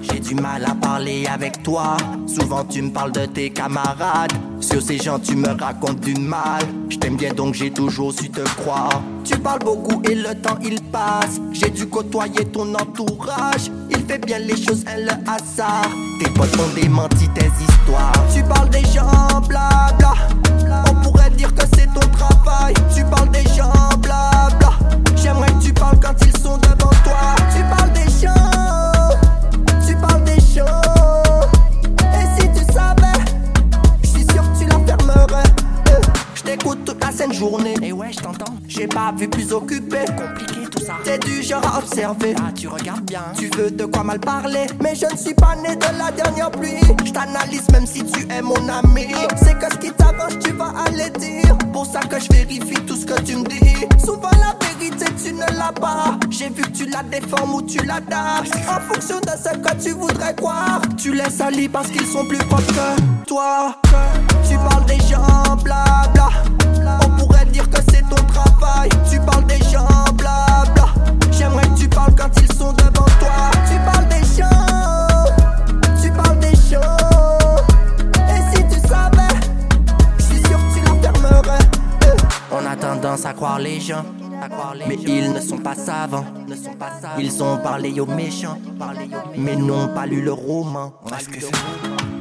J'ai du mal à parler avec toi. Souvent tu me parles de tes camarades. Sur ces gens tu me racontes du mal. Je t'aime bien donc j'ai toujours su te croire. Tu parles beaucoup et le temps il passe. J'ai dû côtoyer ton entourage. Il fait bien les choses, et le hasard. Tes potes ont démenti tes histoires. Tu parles des gens, blabla. Toute la saine journée. Et ouais, je t'entends. J'ai pas vu plus occupé. Compliqué tout ça. T'es du genre à observer. Ah, tu regardes bien. Tu veux de quoi mal parler. Mais je ne suis pas né de la dernière pluie. Je t'analyse même si tu es mon ami. C'est que ce qui t'avance, tu vas aller dire. Pour ça que je vérifie tout ce que tu me dis. Souvent la vérité, tu ne l'as pas. J'ai vu que tu la déformes ou tu l'adaptes. En fonction de ce que tu voudrais croire. Tu les salis parce qu'ils sont plus forts que toi. Tendance à croire les gens. Mais ils ne sont pas savants. Ils ont parlé aux méchants. Mais n'ont pas lu le roman.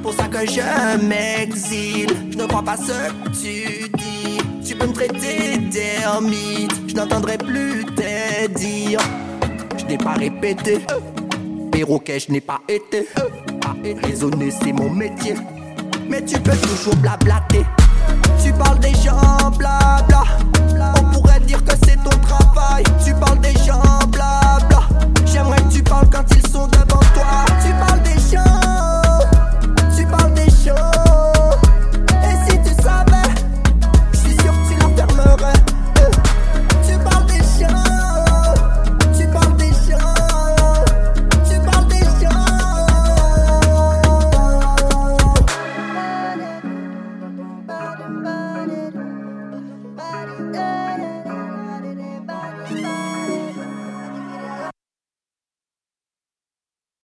Pour ça que je m'exile. Je ne crois pas ce que tu dis. Tu peux me traiter d'ermite. Je n'entendrai plus tes dires. Je n'ai pas répété. Perroquet, je n'ai pas été. Raisonner, c'est mon métier. Mais tu peux toujours blablater. Tu parles des gens, blabla. Dire que c'est ton travail.